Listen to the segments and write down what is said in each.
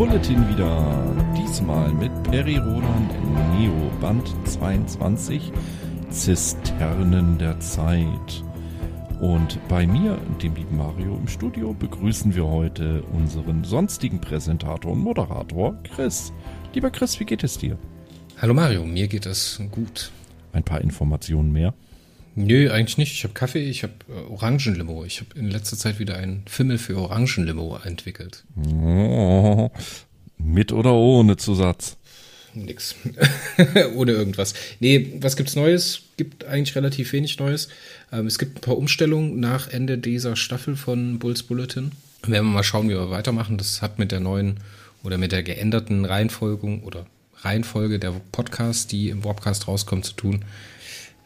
Bulletin wieder. Diesmal mit Perry Roland Neo Band 22 Zisternen der Zeit. Und bei mir, dem lieben Mario im Studio, begrüßen wir heute unseren sonstigen Präsentator und Moderator Chris. Lieber Chris, wie geht es dir? Hallo Mario, mir geht es gut. Ein paar Informationen mehr. Nö, eigentlich nicht. Ich habe Kaffee, ich habe äh, Orangenlimo. Ich habe in letzter Zeit wieder einen Fimmel für Orangenlimo entwickelt. Oh, mit oder ohne Zusatz? Nix. ohne irgendwas. Nee, was gibt's Neues? Gibt eigentlich relativ wenig Neues. Ähm, es gibt ein paar Umstellungen nach Ende dieser Staffel von Bulls Bulletin. Werden wir mal schauen, wie wir weitermachen. Das hat mit der neuen oder mit der geänderten Reihenfolge oder Reihenfolge der Podcasts, die im Warpcast rauskommen, zu tun.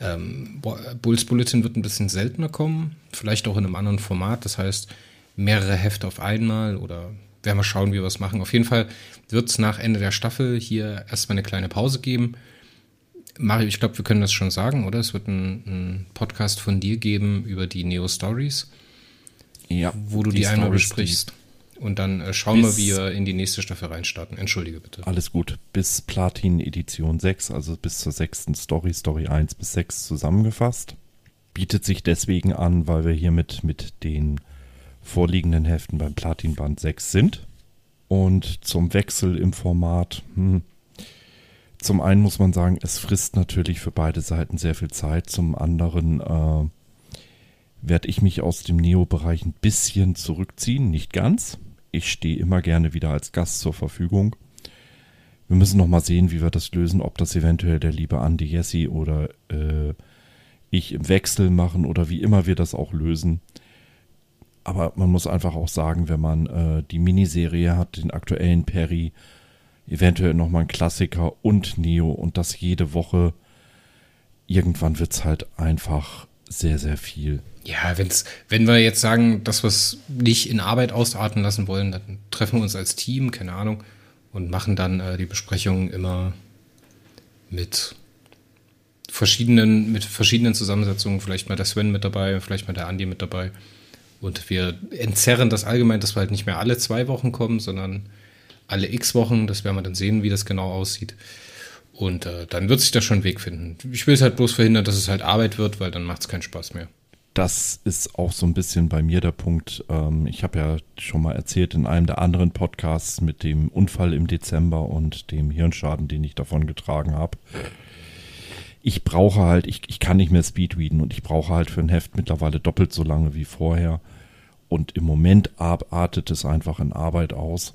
Ähm, Bulls Bulletin wird ein bisschen seltener kommen, vielleicht auch in einem anderen Format, das heißt mehrere Hefte auf einmal oder werden wir schauen, wie wir es machen. Auf jeden Fall wird es nach Ende der Staffel hier erstmal eine kleine Pause geben. Mario, ich glaube, wir können das schon sagen, oder? Es wird einen Podcast von dir geben über die Neo Stories. Ja. Wo du die, die einmal besprichst. Die und dann äh, schauen wir, wie wir in die nächste Staffel reinstarten. Entschuldige bitte. Alles gut. Bis Platin Edition 6, also bis zur sechsten Story, Story 1 bis 6 zusammengefasst. Bietet sich deswegen an, weil wir hiermit mit den vorliegenden Heften beim Platin Band 6 sind. Und zum Wechsel im Format, hm, zum einen muss man sagen, es frisst natürlich für beide Seiten sehr viel Zeit. Zum anderen äh, werde ich mich aus dem Neo-Bereich ein bisschen zurückziehen, nicht ganz. Ich stehe immer gerne wieder als Gast zur Verfügung. Wir müssen noch mal sehen, wie wir das lösen, ob das eventuell der liebe Andy Jesse oder äh, ich im Wechsel machen oder wie immer wir das auch lösen. Aber man muss einfach auch sagen, wenn man äh, die Miniserie hat, den aktuellen Perry, eventuell nochmal ein Klassiker und Neo und das jede Woche, irgendwann wird es halt einfach sehr, sehr viel. Ja, wenn's, wenn wir jetzt sagen, dass wir es nicht in Arbeit ausarten lassen wollen, dann treffen wir uns als Team, keine Ahnung, und machen dann äh, die Besprechungen immer mit verschiedenen, mit verschiedenen Zusammensetzungen, vielleicht mal der Sven mit dabei, vielleicht mal der Andi mit dabei. Und wir entzerren das allgemein, dass wir halt nicht mehr alle zwei Wochen kommen, sondern alle x Wochen. Das werden wir dann sehen, wie das genau aussieht. Und äh, dann wird sich da schon ein Weg finden. Ich will es halt bloß verhindern, dass es halt Arbeit wird, weil dann macht es keinen Spaß mehr das ist auch so ein bisschen bei mir der Punkt. Ähm, ich habe ja schon mal erzählt in einem der anderen Podcasts mit dem Unfall im Dezember und dem Hirnschaden, den ich davon getragen habe. Ich brauche halt, ich, ich kann nicht mehr Speedreaden und ich brauche halt für ein Heft mittlerweile doppelt so lange wie vorher. Und im Moment artet es einfach in Arbeit aus.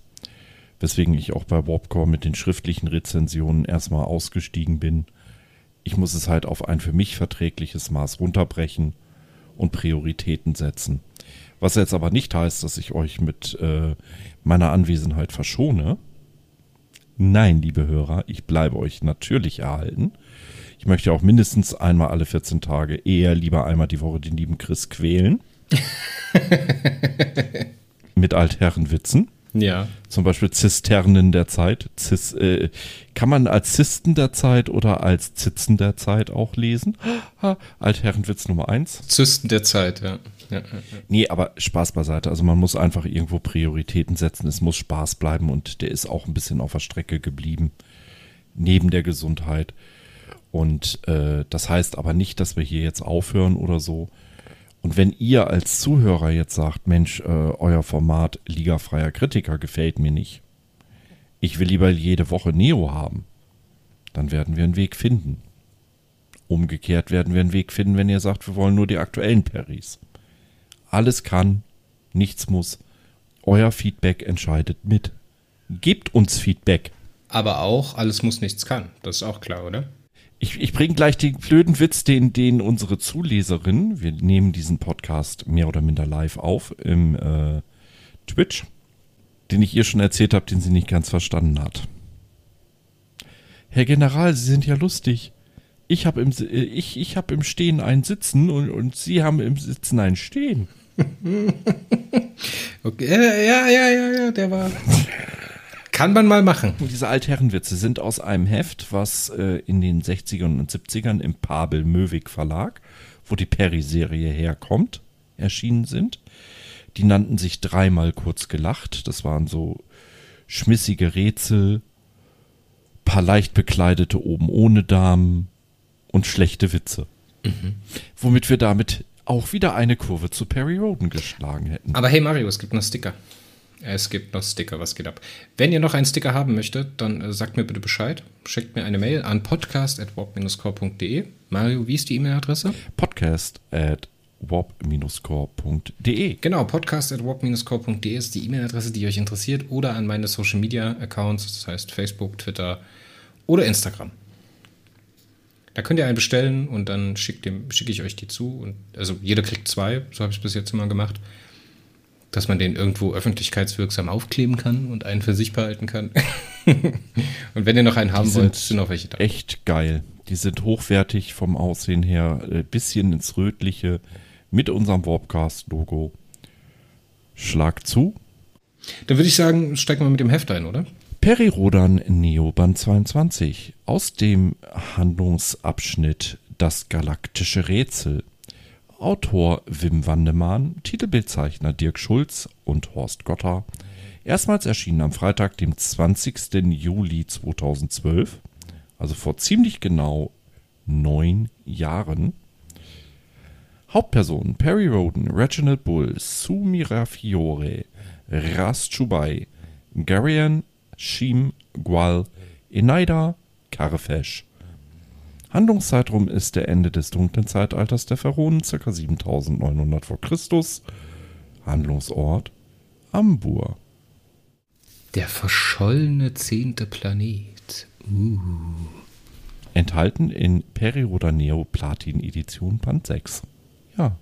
Weswegen ich auch bei Warpcore mit den schriftlichen Rezensionen erstmal ausgestiegen bin. Ich muss es halt auf ein für mich verträgliches Maß runterbrechen und Prioritäten setzen. Was jetzt aber nicht heißt, dass ich euch mit äh, meiner Anwesenheit verschone. Nein, liebe Hörer, ich bleibe euch natürlich erhalten. Ich möchte auch mindestens einmal alle 14 Tage, eher lieber einmal die Woche den lieben Chris quälen. mit Altherrenwitzen. Ja. Zum Beispiel Zisternen der Zeit. Zis, äh, kann man als Zisten der Zeit oder als Zitzen der Zeit auch lesen? Ha, Altherrenwitz Nummer eins. Zisten der Zeit, ja. Ja, ja, ja. Nee, aber Spaß beiseite. Also man muss einfach irgendwo Prioritäten setzen. Es muss Spaß bleiben und der ist auch ein bisschen auf der Strecke geblieben. Neben der Gesundheit. Und äh, das heißt aber nicht, dass wir hier jetzt aufhören oder so. Und wenn ihr als Zuhörer jetzt sagt, Mensch, äh, euer Format Liga-freier Kritiker gefällt mir nicht, ich will lieber jede Woche Neo haben, dann werden wir einen Weg finden. Umgekehrt werden wir einen Weg finden, wenn ihr sagt, wir wollen nur die aktuellen Perries. Alles kann, nichts muss. Euer Feedback entscheidet mit. Gebt uns Feedback. Aber auch, alles muss, nichts kann. Das ist auch klar, oder? Ich, ich bringe gleich den blöden Witz, den, den unsere Zuleserin, wir nehmen diesen Podcast mehr oder minder live auf im äh, Twitch, den ich ihr schon erzählt habe, den sie nicht ganz verstanden hat. Herr General, Sie sind ja lustig. Ich habe im, ich, ich hab im Stehen ein Sitzen und, und Sie haben im Sitzen ein Stehen. okay, ja, ja, ja, ja, der war. Kann man mal machen. Diese Altherrenwitze sind aus einem Heft, was äh, in den 60ern und 70ern im Pabel Möwig Verlag, wo die Perry-Serie herkommt, erschienen sind. Die nannten sich dreimal kurz gelacht. Das waren so schmissige Rätsel, paar leicht bekleidete oben ohne Damen und schlechte Witze. Mhm. Womit wir damit auch wieder eine Kurve zu Perry Roden geschlagen hätten. Aber hey Mario, es gibt noch Sticker. Es gibt noch Sticker, was geht ab? Wenn ihr noch einen Sticker haben möchtet, dann äh, sagt mir bitte Bescheid. Schickt mir eine Mail an podcast.warp-core.de. Mario, wie ist die E-Mail-Adresse? Podcast at warp-core.de. Genau, podcast at warp-core.de ist die E-Mail-Adresse, die euch interessiert. Oder an meine Social-Media-Accounts, das heißt Facebook, Twitter oder Instagram. Da könnt ihr einen bestellen und dann schicke schick ich euch die zu. Und, also jeder kriegt zwei, so habe ich es bis jetzt immer gemacht dass man den irgendwo öffentlichkeitswirksam aufkleben kann und einen für sich behalten kann. und wenn ihr noch einen haben wollt, sind noch welche da. Echt geil. Die sind hochwertig vom Aussehen her, ein äh, bisschen ins Rötliche mit unserem Warpcast-Logo. Schlag zu. Dann würde ich sagen, steigen wir mit dem Heft ein, oder? Perirodan Neoband 22 aus dem Handlungsabschnitt Das galaktische Rätsel Autor Wim Wandemann, Titelbildzeichner Dirk Schulz und Horst Gotter. Erstmals erschienen am Freitag, dem 20. Juli 2012, also vor ziemlich genau neun Jahren. Hauptpersonen Perry Roden, Reginald Bull, Sumira Fiore, Ras Chubai, Garian, Shim, Gwal, Enaida, Karfesh. Handlungszeitraum ist der Ende des dunklen Zeitalters der Pharaonen, ca. 7900 v. Chr. Handlungsort Ambur. Der verschollene zehnte Planet. Uh. Enthalten in Periroda Neo Platin Edition Band 6. Ja.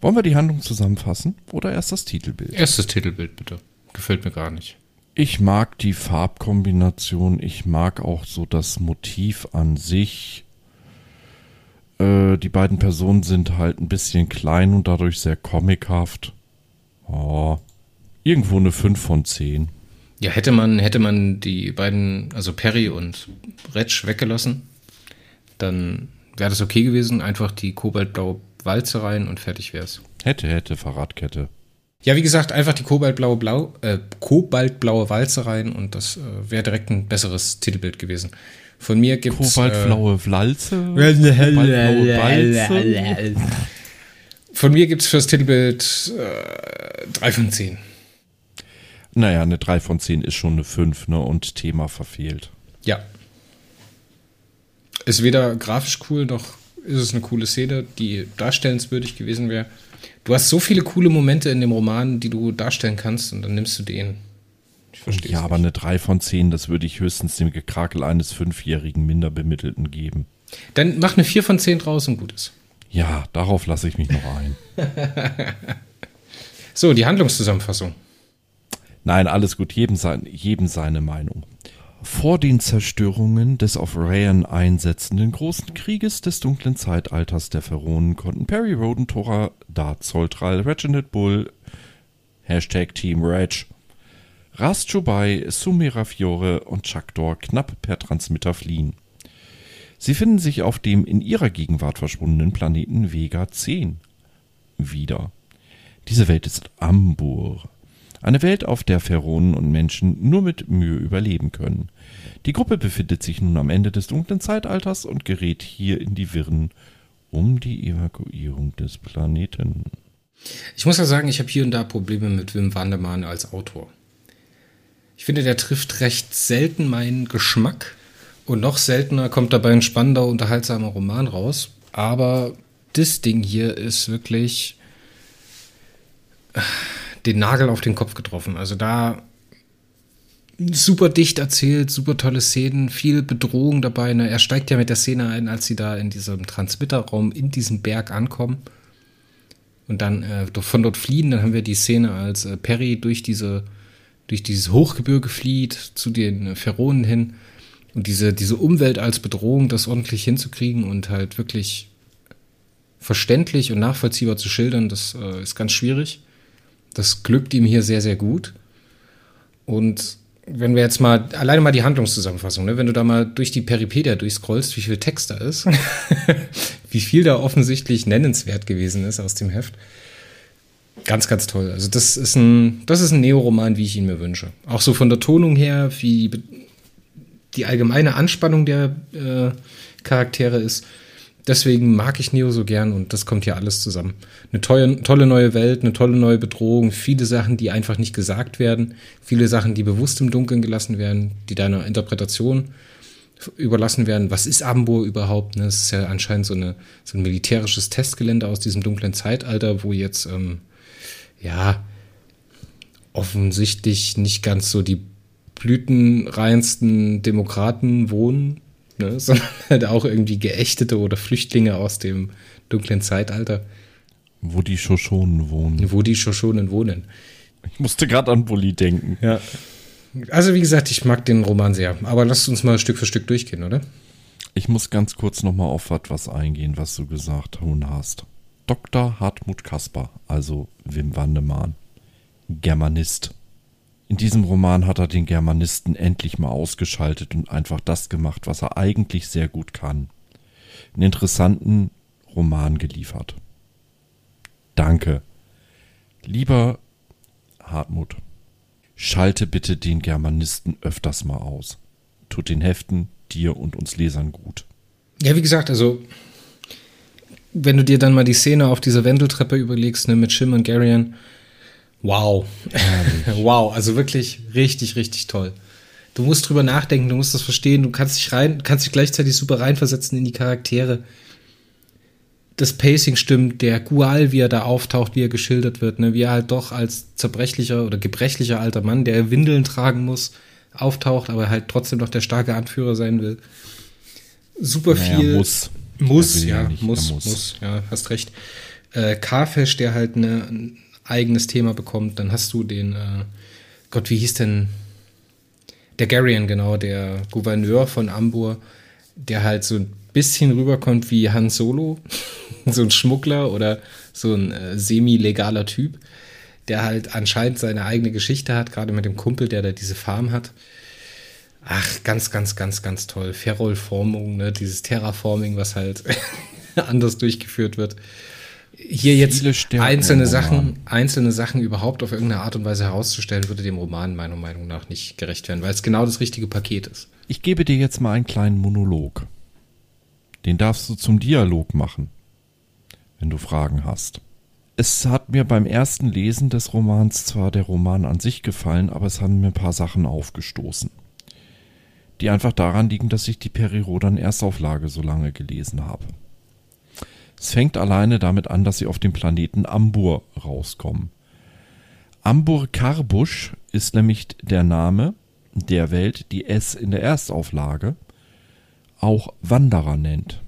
Wollen wir die Handlung zusammenfassen oder erst das Titelbild? Erst das Titelbild bitte. Gefällt mir gar nicht. Ich mag die Farbkombination, ich mag auch so das Motiv an sich. Äh, die beiden Personen sind halt ein bisschen klein und dadurch sehr comichaft. Oh, irgendwo eine 5 von 10. Ja, hätte man, hätte man die beiden, also Perry und Retsch weggelassen, dann wäre das okay gewesen. Einfach die kobaltblaue Walze rein und fertig wär's. Hätte, hätte, Fahrradkette. Ja, wie gesagt, einfach die kobaltblaue Blau, äh, kobaltblaue Walze rein und das äh, wäre direkt ein besseres Titelbild gewesen. Von mir gibt es. Kobaltblaue äh, Walze. Walze. Von mir gibt es fürs Titelbild äh, 3 von 10. Naja, eine 3 von 10 ist schon eine 5, ne? Und Thema verfehlt. Ja. Ist weder grafisch cool, noch ist es eine coole Szene, die darstellenswürdig gewesen wäre. Du hast so viele coole Momente in dem Roman, die du darstellen kannst, und dann nimmst du den. Verstehe ja, aber eine 3 von 10, das würde ich höchstens dem Gekrakel eines fünfjährigen Minderbemittelten geben. Dann mach eine 4 von 10 draus und gut ist. Ja, darauf lasse ich mich noch ein. so, die Handlungszusammenfassung. Nein, alles gut, jedem, sein, jedem seine Meinung. Vor den Zerstörungen des auf Rayan einsetzenden großen Krieges des dunklen Zeitalters der Pharaonen konnten Perry Roden, Tora, Dart, Zoltral, Reginald Bull, Hashtag Team Reg rast Chubai, Sumira Fiore und Chakdor knapp per Transmitter fliehen. Sie finden sich auf dem in ihrer Gegenwart verschwundenen Planeten Vega 10 wieder. Diese Welt ist Ambur. Eine Welt, auf der Pharaonen und Menschen nur mit Mühe überleben können. Die Gruppe befindet sich nun am Ende des dunklen Zeitalters und gerät hier in die Wirren um die Evakuierung des Planeten. Ich muss ja sagen, ich habe hier und da Probleme mit Wim Wandermann als Autor. Ich finde, der trifft recht selten meinen Geschmack. Und noch seltener kommt dabei ein spannender, unterhaltsamer Roman raus. Aber das Ding hier ist wirklich äh, den Nagel auf den Kopf getroffen. Also da super dicht erzählt, super tolle Szenen, viel Bedrohung dabei. Ne? Er steigt ja mit der Szene ein, als sie da in diesem Transmitterraum in diesem Berg ankommen und dann äh, von dort fliehen. Dann haben wir die Szene, als äh, Perry durch diese durch dieses Hochgebirge flieht zu den Pharaonen hin und diese, diese Umwelt als Bedrohung, das ordentlich hinzukriegen und halt wirklich verständlich und nachvollziehbar zu schildern, das äh, ist ganz schwierig. Das glückt ihm hier sehr, sehr gut. Und wenn wir jetzt mal, alleine mal die Handlungszusammenfassung, ne? wenn du da mal durch die Peripedia durchscrollst, wie viel Text da ist, wie viel da offensichtlich nennenswert gewesen ist aus dem Heft, Ganz, ganz toll. Also das ist ein, das ist ein Neoroman, wie ich ihn mir wünsche. Auch so von der Tonung her, wie die allgemeine Anspannung der äh, Charaktere ist. Deswegen mag ich Neo so gern und das kommt hier alles zusammen. Eine tolle, tolle neue Welt, eine tolle neue Bedrohung, viele Sachen, die einfach nicht gesagt werden, viele Sachen, die bewusst im Dunkeln gelassen werden, die deiner Interpretation überlassen werden. Was ist Ambur überhaupt? Ne? Es ist ja anscheinend so, eine, so ein militärisches Testgelände aus diesem dunklen Zeitalter, wo jetzt ähm, ja, offensichtlich nicht ganz so die blütenreinsten Demokraten wohnen, ne, sondern halt auch irgendwie Geächtete oder Flüchtlinge aus dem dunklen Zeitalter. Wo die Shoshonen wohnen. Wo die Shoshonen wohnen. Ich musste gerade an Bully denken. Ja. Also, wie gesagt, ich mag den Roman sehr. Aber lass uns mal Stück für Stück durchgehen, oder? Ich muss ganz kurz nochmal auf was eingehen, was du gesagt hast. Dr. Hartmut Kasper, also Wim Wandemann, Germanist. In diesem Roman hat er den Germanisten endlich mal ausgeschaltet und einfach das gemacht, was er eigentlich sehr gut kann. Einen interessanten Roman geliefert. Danke. Lieber Hartmut, schalte bitte den Germanisten öfters mal aus. Tut den Heften, dir und uns Lesern gut. Ja, wie gesagt, also wenn du dir dann mal die Szene auf dieser Wendeltreppe überlegst, ne, mit Shim und Garion, wow. wow, also wirklich richtig, richtig toll. Du musst drüber nachdenken, du musst das verstehen, du kannst dich rein, kannst dich gleichzeitig super reinversetzen in die Charaktere. Das Pacing stimmt, der Gual, wie er da auftaucht, wie er geschildert wird, ne, wie er halt doch als zerbrechlicher oder gebrechlicher alter Mann, der Windeln tragen muss, auftaucht, aber halt trotzdem noch der starke Anführer sein will. Super naja, viel. Muss. Muss, ja, ja nicht, muss, muss, muss, ja, hast recht. Äh, Karfesch, der halt eine, ein eigenes Thema bekommt. Dann hast du den, äh, Gott, wie hieß denn? Der Garion, genau, der Gouverneur von Ambur, der halt so ein bisschen rüberkommt wie Han Solo, so ein Schmuggler oder so ein äh, semi-legaler Typ, der halt anscheinend seine eigene Geschichte hat, gerade mit dem Kumpel, der da diese Farm hat. Ach, ganz, ganz, ganz, ganz toll. Ferrol-Formung, ne? dieses Terraforming, was halt anders durchgeführt wird. Hier jetzt einzelne Sachen, einzelne Sachen überhaupt auf irgendeine Art und Weise herauszustellen, würde dem Roman meiner Meinung nach nicht gerecht werden, weil es genau das richtige Paket ist. Ich gebe dir jetzt mal einen kleinen Monolog. Den darfst du zum Dialog machen, wenn du Fragen hast. Es hat mir beim ersten Lesen des Romans zwar der Roman an sich gefallen, aber es haben mir ein paar Sachen aufgestoßen die einfach daran liegen, dass ich die Peri-Rodan Erstauflage so lange gelesen habe. Es fängt alleine damit an, dass sie auf dem Planeten Ambur rauskommen. Ambur Karbusch ist nämlich der Name der Welt, die es in der Erstauflage auch Wanderer nennt.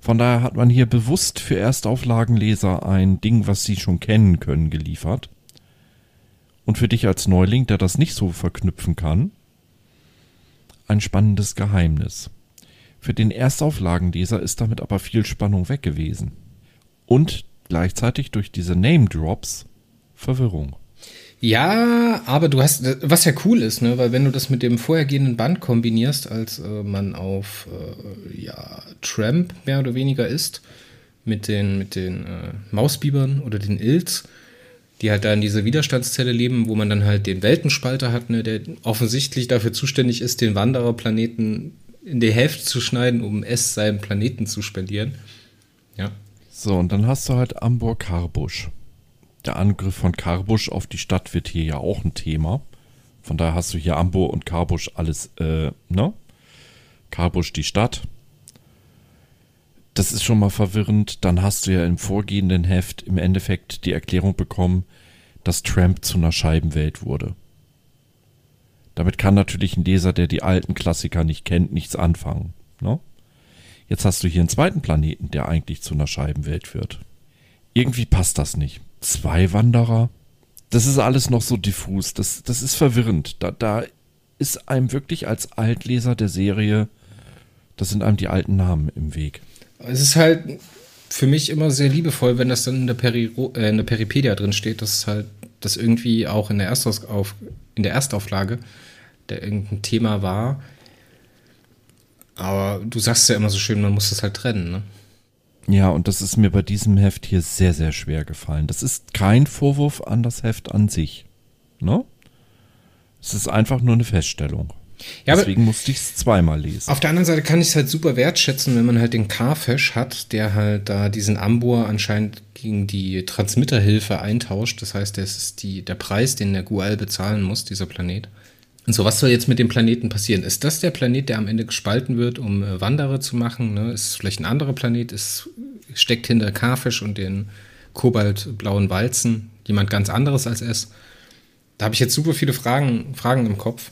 Von daher hat man hier bewusst für Erstauflagenleser ein Ding, was sie schon kennen können, geliefert. Und für dich als Neuling, der das nicht so verknüpfen kann, ein spannendes Geheimnis. Für den Erstauflagenleser ist damit aber viel Spannung weg gewesen. Und gleichzeitig durch diese Name Drops Verwirrung. Ja, aber du hast, was ja cool ist, ne, weil wenn du das mit dem vorhergehenden Band kombinierst, als äh, man auf äh, ja, Tramp mehr oder weniger ist, mit den, mit den äh, Mausbibern oder den Ilz, die halt da in dieser Widerstandszelle leben, wo man dann halt den Weltenspalter hat, ne, der offensichtlich dafür zuständig ist, den Wandererplaneten in die Hälfte zu schneiden, um es seinem Planeten zu spendieren. Ja. So, und dann hast du halt Ambor Karbusch. Der Angriff von Karbusch auf die Stadt wird hier ja auch ein Thema. Von daher hast du hier Ambor und Karbusch alles, äh, ne? Karbusch die Stadt, das ist schon mal verwirrend. Dann hast du ja im vorgehenden Heft im Endeffekt die Erklärung bekommen, dass Tramp zu einer Scheibenwelt wurde. Damit kann natürlich ein Leser, der die alten Klassiker nicht kennt, nichts anfangen. Ne? Jetzt hast du hier einen zweiten Planeten, der eigentlich zu einer Scheibenwelt wird. Irgendwie passt das nicht. Zwei Wanderer? Das ist alles noch so diffus. Das, das ist verwirrend. Da, da ist einem wirklich als Altleser der Serie, das sind einem die alten Namen im Weg. Es ist halt für mich immer sehr liebevoll, wenn das dann in der, Peri äh, in der Peripedia drin steht, dass halt das irgendwie auch in der, Erstauf in der Erstauflage der irgendein Thema war. Aber du sagst ja immer so schön, man muss das halt trennen, ne? Ja, und das ist mir bei diesem Heft hier sehr, sehr schwer gefallen. Das ist kein Vorwurf an das Heft an sich. Ne? Es ist einfach nur eine Feststellung. Ja, Deswegen musste ich es zweimal lesen. Auf der anderen Seite kann ich es halt super wertschätzen, wenn man halt den Carfish hat, der halt da diesen Ambur anscheinend gegen die Transmitterhilfe eintauscht. Das heißt, das ist die, der Preis, den der Gual bezahlen muss, dieser Planet. Und so, was soll jetzt mit dem Planeten passieren? Ist das der Planet, der am Ende gespalten wird, um äh, Wanderer zu machen? Ne? Ist es vielleicht ein anderer Planet? Ist, steckt hinter Carfish und den kobaltblauen Walzen jemand ganz anderes als es? Da habe ich jetzt super viele Fragen, Fragen im Kopf,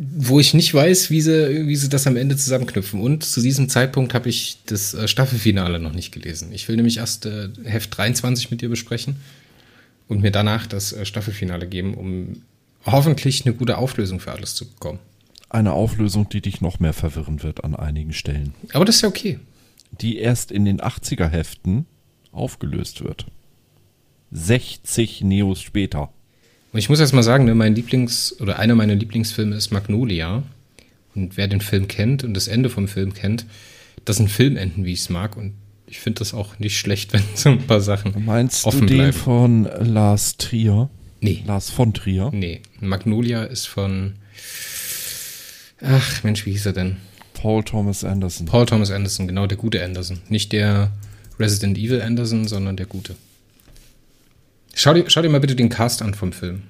wo ich nicht weiß, wie sie, wie sie das am Ende zusammenknüpfen. Und zu diesem Zeitpunkt habe ich das äh, Staffelfinale noch nicht gelesen. Ich will nämlich erst äh, Heft 23 mit dir besprechen und mir danach das äh, Staffelfinale geben, um hoffentlich eine gute Auflösung für alles zu bekommen. Eine Auflösung, die dich noch mehr verwirren wird an einigen Stellen. Aber das ist ja okay. Die erst in den 80er Heften aufgelöst wird. 60 Neos später. Und ich muss erst mal sagen, ne, mein Lieblings- oder einer meiner Lieblingsfilme ist Magnolia. Und wer den Film kennt und das Ende vom Film kennt, das sind Filmenden, wie ich es mag. Und ich finde das auch nicht schlecht, wenn so ein paar Sachen Meinst offen du den bleiben. von Lars Trier? Nee. Lars von Trier? Nee. Magnolia ist von. Ach, Mensch, wie hieß er denn? Paul Thomas Anderson. Paul Thomas Anderson, genau, der gute Anderson. Nicht der Resident Evil Anderson, sondern der gute. Schau dir, schau dir mal bitte den Cast an vom Film.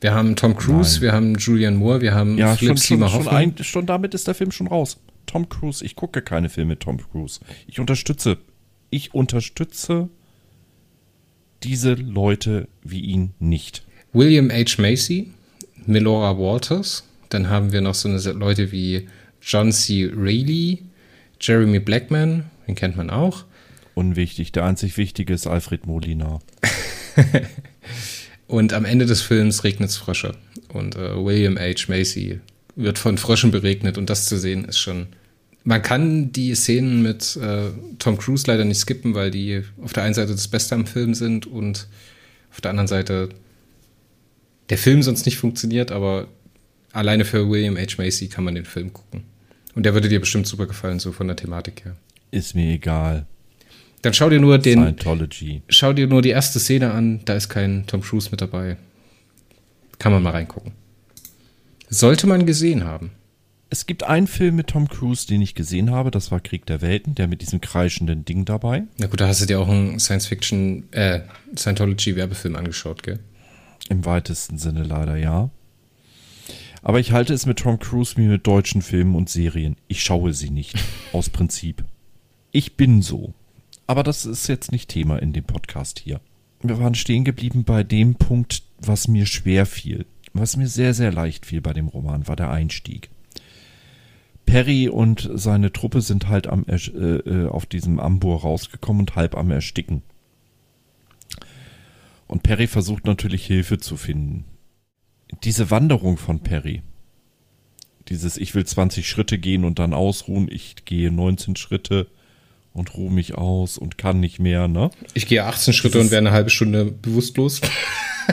Wir haben Tom Cruise, Nein. wir haben Julian Moore, wir haben ja, Philip schon, Seymour schon. Schon, schon damit ist der Film schon raus. Tom Cruise, ich gucke keine Filme mit Tom Cruise. Ich unterstütze, ich unterstütze diese Leute wie ihn nicht. William H. Macy, Melora Walters, dann haben wir noch so eine Leute wie John C. Reilly, Jeremy Blackman, den kennt man auch. Unwichtig, der einzig wichtige ist Alfred Molina. und am Ende des Films regnet es Frösche. Und äh, William H. Macy wird von Fröschen beregnet und das zu sehen ist schon. Man kann die Szenen mit äh, Tom Cruise leider nicht skippen, weil die auf der einen Seite das Beste am Film sind und auf der anderen Seite der Film sonst nicht funktioniert, aber alleine für William H. Macy kann man den Film gucken. Und der würde dir bestimmt super gefallen, so von der Thematik her. Ist mir egal. Dann schau dir nur den. Scientology. Schau dir nur die erste Szene an, da ist kein Tom Cruise mit dabei. Kann man mal reingucken. Sollte man gesehen haben. Es gibt einen Film mit Tom Cruise, den ich gesehen habe, das war Krieg der Welten, der mit diesem kreischenden Ding dabei. Na gut, da hast du dir auch einen Science-Fiction, äh, Scientology-Werbefilm angeschaut, gell? Im weitesten Sinne leider, ja. Aber ich halte es mit Tom Cruise wie mit deutschen Filmen und Serien. Ich schaue sie nicht. aus Prinzip. Ich bin so. Aber das ist jetzt nicht Thema in dem Podcast hier. Wir waren stehen geblieben bei dem Punkt, was mir schwer fiel. Was mir sehr, sehr leicht fiel bei dem Roman, war der Einstieg. Perry und seine Truppe sind halt am, äh, äh, auf diesem Ambur rausgekommen und halb am Ersticken. Und Perry versucht natürlich Hilfe zu finden. Diese Wanderung von Perry, dieses Ich will 20 Schritte gehen und dann ausruhen, ich gehe 19 Schritte, und ruhe mich aus und kann nicht mehr, ne? Ich gehe 18 Schritte und wäre eine halbe Stunde bewusstlos.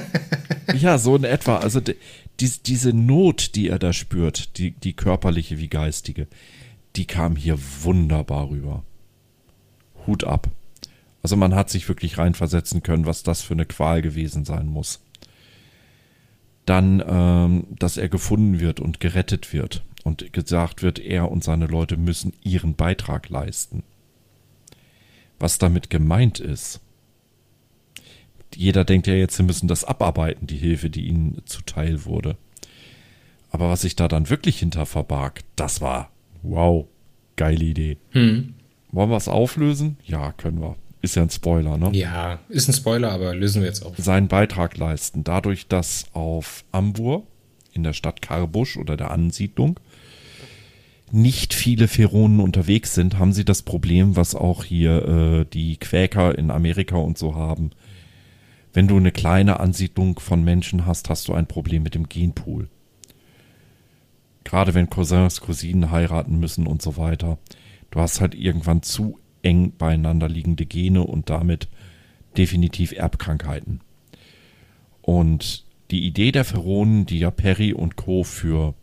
ja, so in etwa. Also die, die, diese Not, die er da spürt, die, die körperliche wie geistige, die kam hier wunderbar rüber. Hut ab. Also man hat sich wirklich reinversetzen können, was das für eine Qual gewesen sein muss. Dann, ähm, dass er gefunden wird und gerettet wird und gesagt wird, er und seine Leute müssen ihren Beitrag leisten was damit gemeint ist. Jeder denkt ja jetzt, sie müssen das abarbeiten, die Hilfe, die ihnen zuteil wurde. Aber was sich da dann wirklich hinter verbarg, das war, wow, geile Idee. Hm. Wollen wir es auflösen? Ja, können wir. Ist ja ein Spoiler, ne? Ja, ist ein Spoiler, aber lösen wir jetzt auf. Seinen Beitrag leisten. Dadurch, dass auf Ambur in der Stadt Karbusch oder der Ansiedlung nicht viele Pheronen unterwegs sind, haben sie das Problem, was auch hier äh, die Quäker in Amerika und so haben. Wenn du eine kleine Ansiedlung von Menschen hast, hast du ein Problem mit dem Genpool. Gerade wenn Cousins, Cousinen heiraten müssen und so weiter. Du hast halt irgendwann zu eng beieinander liegende Gene und damit definitiv Erbkrankheiten. Und die Idee der Pheronen, die ja Perry und Co. für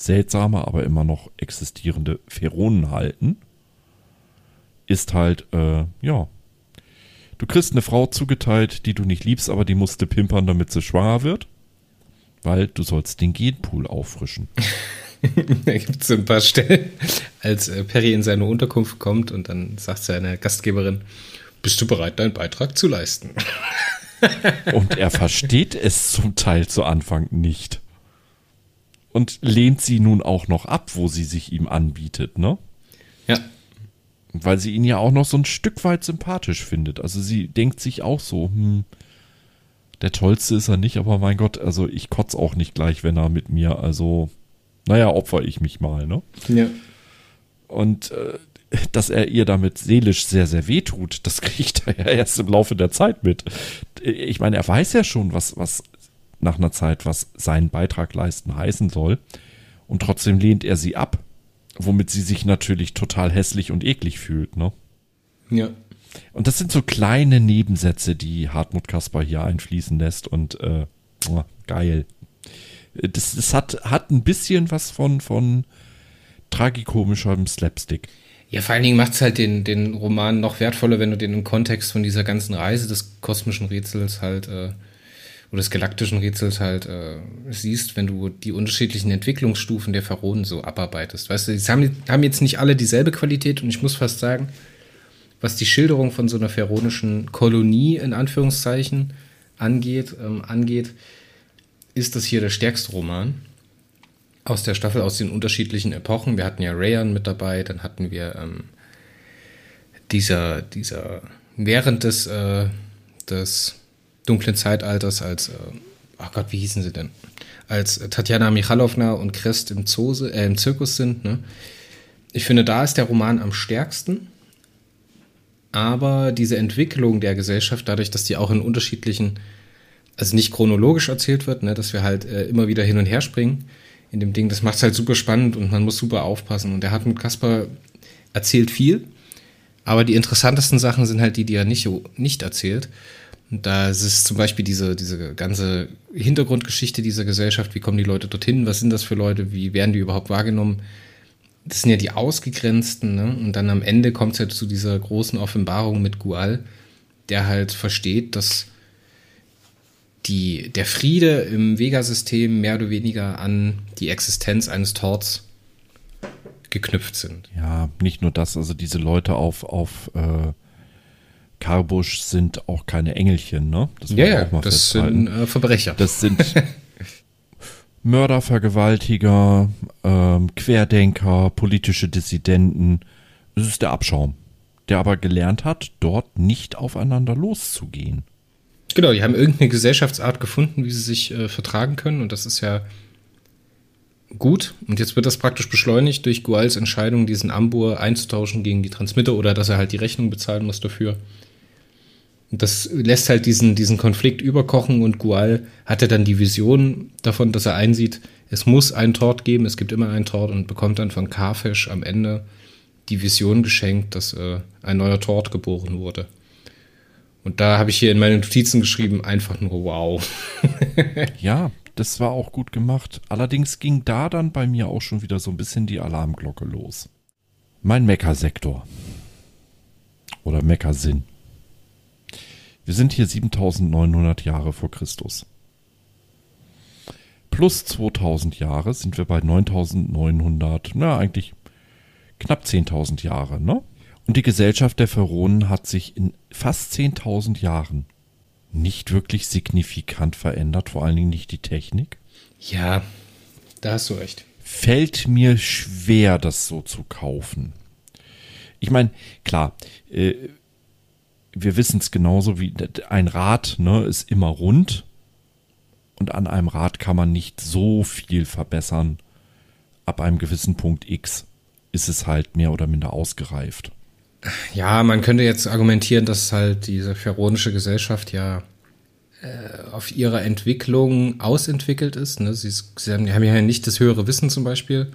seltsame, aber immer noch existierende Pheronen halten, ist halt, äh, ja, du kriegst eine Frau zugeteilt, die du nicht liebst, aber die musste pimpern, damit sie schwanger wird. Weil du sollst den Genpool auffrischen. da gibt es so ein paar Stellen, als äh, Perry in seine Unterkunft kommt und dann sagt seine Gastgeberin, bist du bereit, deinen Beitrag zu leisten? und er versteht es zum Teil zu Anfang nicht. Und lehnt sie nun auch noch ab, wo sie sich ihm anbietet, ne? Ja. Weil sie ihn ja auch noch so ein Stück weit sympathisch findet. Also sie denkt sich auch so, hm, der tollste ist er nicht, aber mein Gott, also ich kotze auch nicht gleich, wenn er mit mir, also, naja, opfer ich mich mal, ne? Ja. Und äh, dass er ihr damit seelisch sehr, sehr weh tut, das kriegt er ja erst im Laufe der Zeit mit. Ich meine, er weiß ja schon, was, was nach einer Zeit, was seinen Beitrag leisten heißen soll. Und trotzdem lehnt er sie ab, womit sie sich natürlich total hässlich und eklig fühlt, ne? Ja. Und das sind so kleine Nebensätze, die Hartmut Kasper hier einfließen lässt und äh, oh, geil. Das, das hat, hat ein bisschen was von, von tragikomischem Slapstick. Ja, vor allen Dingen macht es halt den, den Roman noch wertvoller, wenn du den im Kontext von dieser ganzen Reise des kosmischen Rätsels halt äh, des galaktischen Rätsels halt äh, siehst, wenn du die unterschiedlichen Entwicklungsstufen der Pharaonen so abarbeitest. Weißt du, sie haben, haben jetzt nicht alle dieselbe Qualität und ich muss fast sagen, was die Schilderung von so einer pharaonischen Kolonie in Anführungszeichen angeht, ähm, angeht, ist das hier der stärkste Roman aus der Staffel, aus den unterschiedlichen Epochen. Wir hatten ja Rayan mit dabei, dann hatten wir ähm, dieser, dieser, während des, äh, des dunklen Zeitalters als, äh, ach Gott, wie hießen sie denn? Als Tatjana Michalowna und Christ im, Zose, äh, im Zirkus sind. Ne? Ich finde, da ist der Roman am stärksten. Aber diese Entwicklung der Gesellschaft, dadurch, dass die auch in unterschiedlichen, also nicht chronologisch erzählt wird, ne, dass wir halt äh, immer wieder hin und her springen, in dem Ding. Das macht es halt super spannend und man muss super aufpassen. Und der hat mit Kasper erzählt viel, aber die interessantesten Sachen sind halt die, die er nicht, nicht erzählt. Und da ist es zum Beispiel diese, diese ganze Hintergrundgeschichte dieser Gesellschaft. Wie kommen die Leute dorthin? Was sind das für Leute? Wie werden die überhaupt wahrgenommen? Das sind ja die Ausgegrenzten. Ne? Und dann am Ende kommt es halt zu dieser großen Offenbarung mit Gual, der halt versteht, dass die, der Friede im Vega-System mehr oder weniger an die Existenz eines Torts geknüpft sind. Ja, nicht nur das, also diese Leute auf, auf äh, Karbusch sind auch keine Engelchen, ne? Das ja, ja, das sind äh, Verbrecher. Das sind Mörder, Vergewaltiger, ähm, Querdenker, politische Dissidenten. Das ist der Abschaum, der aber gelernt hat, dort nicht aufeinander loszugehen. Genau, die haben irgendeine Gesellschaftsart gefunden, wie sie sich äh, vertragen können. Und das ist ja gut. Und jetzt wird das praktisch beschleunigt durch Guals Entscheidung, diesen Ambur einzutauschen gegen die Transmitter oder dass er halt die Rechnung bezahlen muss dafür. Und das lässt halt diesen, diesen Konflikt überkochen und Gual hatte dann die Vision davon, dass er einsieht, es muss einen Tort geben, es gibt immer einen Tort und bekommt dann von Carfish am Ende die Vision geschenkt, dass äh, ein neuer Tort geboren wurde. Und da habe ich hier in meine Notizen geschrieben, einfach nur wow. ja, das war auch gut gemacht. Allerdings ging da dann bei mir auch schon wieder so ein bisschen die Alarmglocke los. Mein Meckersektor. Oder Meckersinn. Wir sind hier 7900 Jahre vor Christus. Plus 2000 Jahre sind wir bei 9900, na eigentlich knapp 10.000 Jahre, ne? Und die Gesellschaft der Pharaonen hat sich in fast 10.000 Jahren nicht wirklich signifikant verändert, vor allen Dingen nicht die Technik. Ja, da hast du recht. Fällt mir schwer, das so zu kaufen. Ich meine, klar, äh, wir wissen es genauso wie ein Rad ne, ist immer rund und an einem Rad kann man nicht so viel verbessern. Ab einem gewissen Punkt X ist es halt mehr oder minder ausgereift. Ja, man könnte jetzt argumentieren, dass halt diese pharaonische Gesellschaft ja äh, auf ihrer Entwicklung ausentwickelt ist. Ne? Sie, sie, haben, haben ja nicht das höhere Wissen zum Beispiel.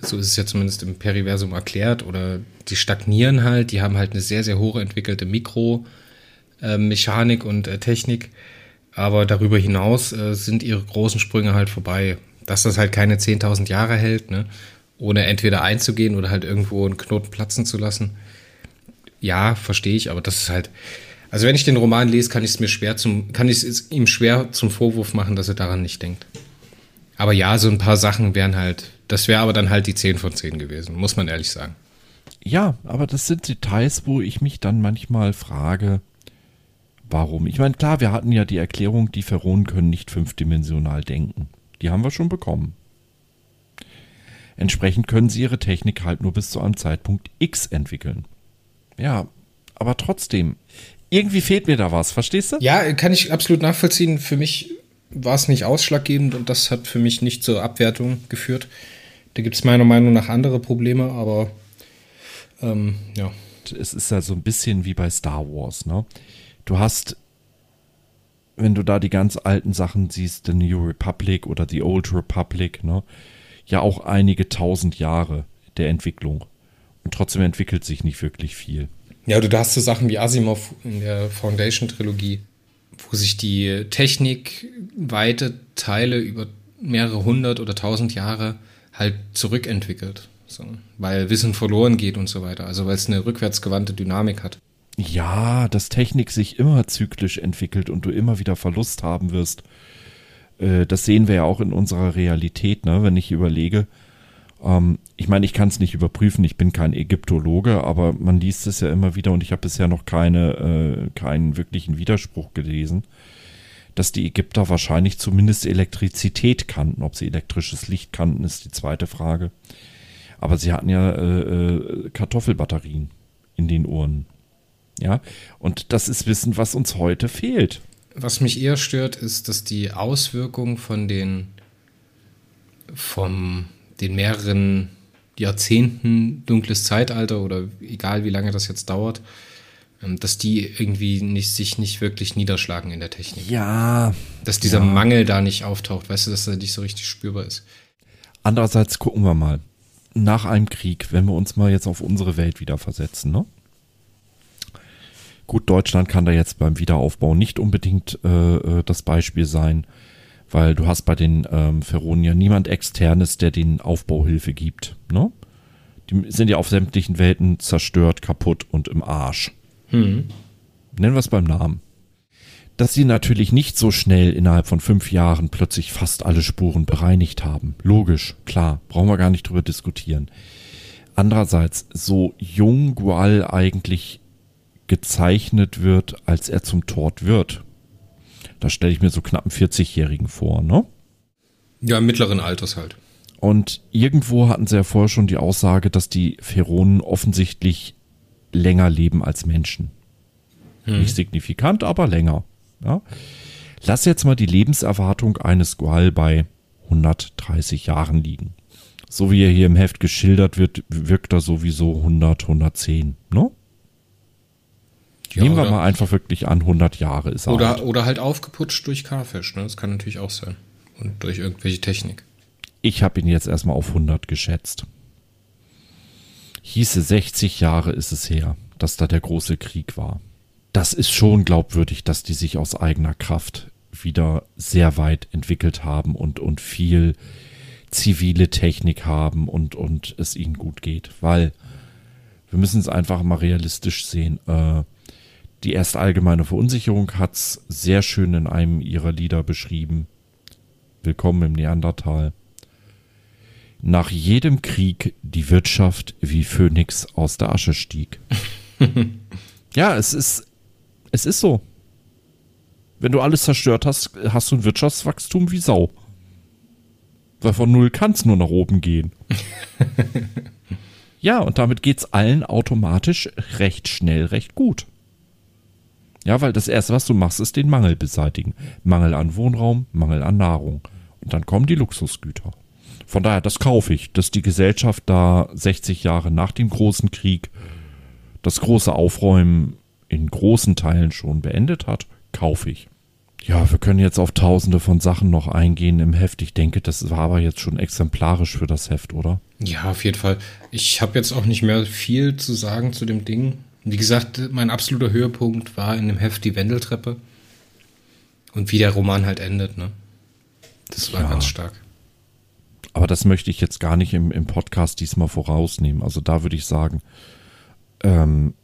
So ist es ja zumindest im Periversum erklärt. Oder die stagnieren halt. Die haben halt eine sehr, sehr hohe entwickelte Mikromechanik äh, und äh, Technik. Aber darüber hinaus äh, sind ihre großen Sprünge halt vorbei. Dass das halt keine 10.000 Jahre hält, ne? ohne entweder einzugehen oder halt irgendwo einen Knoten platzen zu lassen Ja, verstehe ich, aber das ist halt. Also wenn ich den Roman lese, kann ich es mir schwer zum, kann ich es ihm schwer zum Vorwurf machen, dass er daran nicht denkt. Aber ja, so ein paar Sachen wären halt, das wäre aber dann halt die 10 von 10 gewesen, muss man ehrlich sagen. Ja, aber das sind Details, wo ich mich dann manchmal frage, warum. Ich meine, klar, wir hatten ja die Erklärung, die Pharaonen können nicht fünfdimensional denken. Die haben wir schon bekommen. Entsprechend können sie ihre Technik halt nur bis zu einem Zeitpunkt X entwickeln. Ja, aber trotzdem, irgendwie fehlt mir da was, verstehst du? Ja, kann ich absolut nachvollziehen. Für mich war es nicht ausschlaggebend und das hat für mich nicht zur Abwertung geführt. Da gibt es meiner Meinung nach andere Probleme, aber ähm, ja. Es ist ja so ein bisschen wie bei Star Wars, ne? Du hast, wenn du da die ganz alten Sachen siehst, The New Republic oder The Old Republic, ne? Ja, auch einige tausend Jahre der Entwicklung. Und trotzdem entwickelt sich nicht wirklich viel. Ja, du hast so Sachen wie Asimov in der Foundation-Trilogie, wo sich die Technik weite Teile über mehrere hundert oder tausend Jahre halt zurückentwickelt. So, weil Wissen verloren geht und so weiter. Also weil es eine rückwärtsgewandte Dynamik hat. Ja, dass Technik sich immer zyklisch entwickelt und du immer wieder Verlust haben wirst. Äh, das sehen wir ja auch in unserer Realität, ne? wenn ich überlege. Ähm, ich meine, ich kann es nicht überprüfen, ich bin kein Ägyptologe, aber man liest es ja immer wieder und ich habe bisher noch keine, äh, keinen wirklichen Widerspruch gelesen, dass die Ägypter wahrscheinlich zumindest Elektrizität kannten. Ob sie elektrisches Licht kannten, ist die zweite Frage. Aber sie hatten ja äh, äh, Kartoffelbatterien in den Uhren. Ja, und das ist Wissen, was uns heute fehlt. Was mich eher stört, ist, dass die Auswirkungen von den vom den mehreren Jahrzehnten dunkles Zeitalter oder egal wie lange das jetzt dauert, ähm, dass die irgendwie nicht, sich nicht wirklich niederschlagen in der Technik. Ja. Dass dieser ja. Mangel da nicht auftaucht, weißt du, dass er nicht so richtig spürbar ist. Andererseits gucken wir mal nach einem Krieg, wenn wir uns mal jetzt auf unsere Welt wieder versetzen, ne? Gut, Deutschland kann da jetzt beim Wiederaufbau nicht unbedingt äh, äh das Beispiel sein, weil du hast bei den ähm, Pharaonen ja niemand externes, der den Aufbauhilfe gibt, ne? Die sind ja auf sämtlichen Welten zerstört, kaputt und im Arsch. Hm. Nennen wir es beim Namen. Dass sie natürlich nicht so schnell innerhalb von fünf Jahren plötzlich fast alle Spuren bereinigt haben. Logisch, klar, brauchen wir gar nicht drüber diskutieren. Andererseits, so jung Gual eigentlich gezeichnet wird, als er zum Tod wird. Da stelle ich mir so knapp einen 40-Jährigen vor, ne? Ja, mittleren Alters halt. Und irgendwo hatten sie ja vorher schon die Aussage, dass die Pharaonen offensichtlich länger leben als Menschen. Hm. Nicht signifikant, aber länger. Ja? Lass jetzt mal die Lebenserwartung eines Gual bei 130 Jahren liegen. So wie er hier im Heft geschildert wird, wirkt er sowieso 100, 110. Ne? Ja, Nehmen wir oder, mal einfach wirklich an, 100 Jahre ist er oder, alt. Oder halt aufgeputscht durch Carfish. Ne? Das kann natürlich auch sein. Und durch irgendwelche Technik. Ich habe ihn jetzt erstmal auf 100 geschätzt. Hieße 60 Jahre ist es her, dass da der große Krieg war das ist schon glaubwürdig, dass die sich aus eigener Kraft wieder sehr weit entwickelt haben und, und viel zivile Technik haben und, und es ihnen gut geht. Weil wir müssen es einfach mal realistisch sehen. Äh, die erste allgemeine Verunsicherung hat es sehr schön in einem ihrer Lieder beschrieben. Willkommen im Neandertal. Nach jedem Krieg die Wirtschaft wie Phönix aus der Asche stieg. ja, es ist es ist so. Wenn du alles zerstört hast, hast du ein Wirtschaftswachstum wie Sau. Weil von null kann es nur nach oben gehen. ja, und damit geht es allen automatisch recht schnell, recht gut. Ja, weil das erste, was du machst, ist den Mangel beseitigen. Mangel an Wohnraum, Mangel an Nahrung. Und dann kommen die Luxusgüter. Von daher, das kaufe ich, dass die Gesellschaft da 60 Jahre nach dem großen Krieg das große Aufräumen in großen Teilen schon beendet hat, kaufe ich. Ja, wir können jetzt auf tausende von Sachen noch eingehen im Heft. Ich denke, das war aber jetzt schon exemplarisch für das Heft, oder? Ja, auf jeden Fall. Ich habe jetzt auch nicht mehr viel zu sagen zu dem Ding. Wie gesagt, mein absoluter Höhepunkt war in dem Heft die Wendeltreppe. Und wie der Roman halt endet, ne? Das war ja. ganz stark. Aber das möchte ich jetzt gar nicht im, im Podcast diesmal vorausnehmen. Also da würde ich sagen, ähm,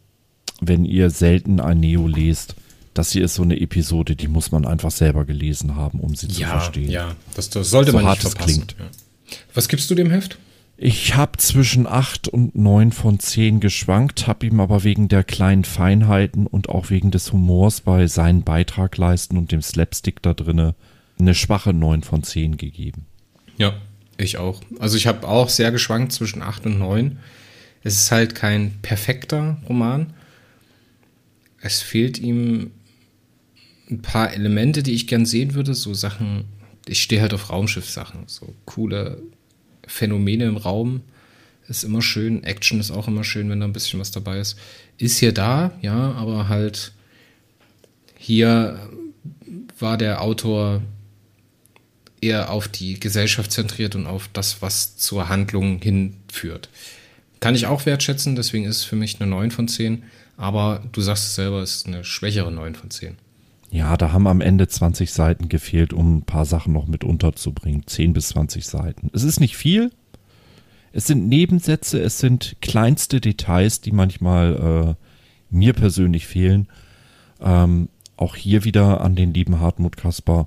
wenn ihr selten ein Neo lest, das hier ist so eine Episode, die muss man einfach selber gelesen haben, um sie ja, zu verstehen. Ja, das, das sollte So man hart nicht es verpassen. klingt. Ja. Was gibst du dem Heft? Ich habe zwischen 8 und 9 von 10 geschwankt, habe ihm aber wegen der kleinen Feinheiten und auch wegen des Humors bei seinen Beitrag leisten und dem Slapstick da drinne eine schwache 9 von 10 gegeben. Ja, ich auch. Also ich habe auch sehr geschwankt zwischen 8 und 9. Es ist halt kein perfekter Roman. Es fehlt ihm ein paar Elemente, die ich gern sehen würde. So Sachen, ich stehe halt auf Raumschiff-Sachen. So coole Phänomene im Raum ist immer schön. Action ist auch immer schön, wenn da ein bisschen was dabei ist. Ist hier da, ja, aber halt hier war der Autor eher auf die Gesellschaft zentriert und auf das, was zur Handlung hinführt. Kann ich auch wertschätzen, deswegen ist es für mich eine 9 von 10. Aber du sagst es selber, es ist eine schwächere 9 von 10. Ja, da haben am Ende 20 Seiten gefehlt, um ein paar Sachen noch mit unterzubringen. 10 bis 20 Seiten. Es ist nicht viel. Es sind Nebensätze, es sind kleinste Details, die manchmal äh, mir persönlich fehlen. Ähm, auch hier wieder an den lieben Hartmut Kaspar.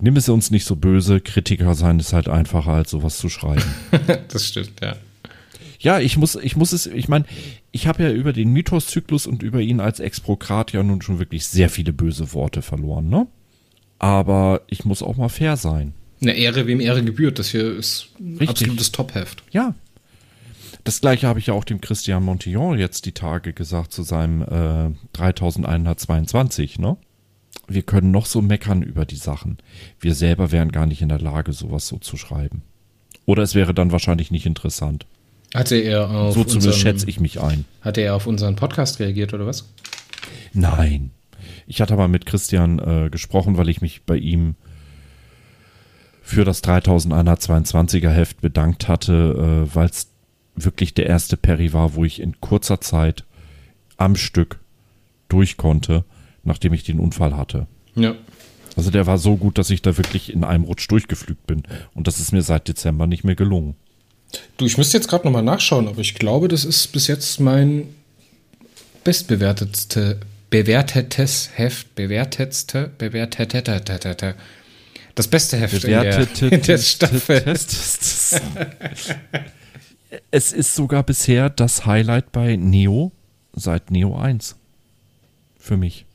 Nimm es uns nicht so böse. Kritiker sein ist halt einfacher, als sowas zu schreiben. das stimmt, ja. Ja, ich muss, ich muss es, ich meine, ich habe ja über den Mythoszyklus und über ihn als Exprokrat ja nun schon wirklich sehr viele böse Worte verloren, ne? Aber ich muss auch mal fair sein. Eine Ehre, wem Ehre gebührt. Das hier ist ein Richtig. absolutes Top-Heft. Ja. Das gleiche habe ich ja auch dem Christian Montillon jetzt die Tage gesagt zu seinem äh, 3122, ne? Wir können noch so meckern über die Sachen. Wir selber wären gar nicht in der Lage, sowas so zu schreiben. Oder es wäre dann wahrscheinlich nicht interessant. Hatte er auf So zumindest unseren, schätze ich mich ein. Hatte er auf unseren Podcast reagiert oder was? Nein. Ich hatte aber mit Christian äh, gesprochen, weil ich mich bei ihm für das 3122er Heft bedankt hatte, äh, weil es wirklich der erste Perry war, wo ich in kurzer Zeit am Stück durch konnte, nachdem ich den Unfall hatte. Ja. Also der war so gut, dass ich da wirklich in einem Rutsch durchgeflügt bin. Und das ist mir seit Dezember nicht mehr gelungen. Du, ich müsste jetzt gerade nochmal nachschauen, aber ich glaube, das ist bis jetzt mein bestbewertetste, bewertetes Heft, bewertetste, bewertetete, das beste Heft in der, in der Staffel. Es ist sogar bisher das Highlight bei Neo seit Neo 1. Für mich.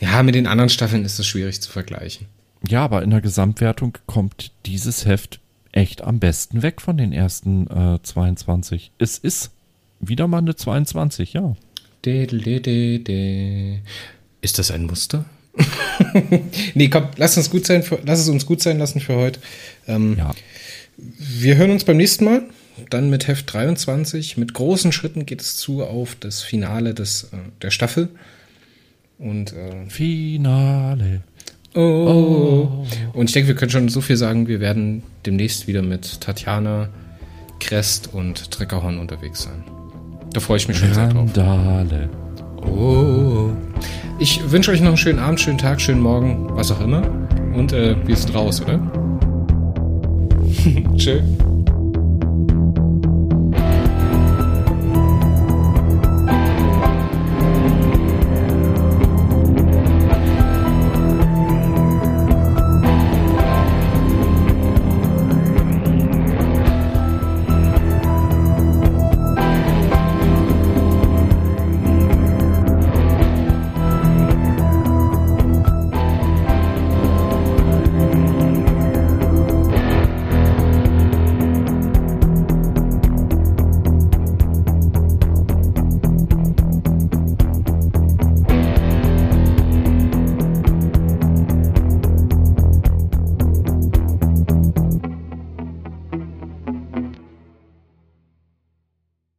Ja, mit den anderen Staffeln ist es schwierig zu vergleichen. Ja, aber in der Gesamtwertung kommt dieses Heft echt am besten weg von den ersten äh, 22. Es ist wieder mal eine 22, ja. Ist das ein Muster? nee, komm, lass uns gut sein, für, lass es uns gut sein lassen für heute. Ähm, Ja. Wir hören uns beim nächsten Mal. Dann mit Heft 23. Mit großen Schritten geht es zu auf das Finale des, äh, der Staffel. Und, äh, Finale. Oh. Und ich denke, wir können schon so viel sagen. Wir werden demnächst wieder mit Tatjana, Crest und Treckerhorn unterwegs sein. Da freue ich mich schon sehr drauf. Randale. Oh. Ich wünsche euch noch einen schönen Abend, schönen Tag, schönen Morgen, was auch immer. Und äh, wir sind raus, oder? Tschö.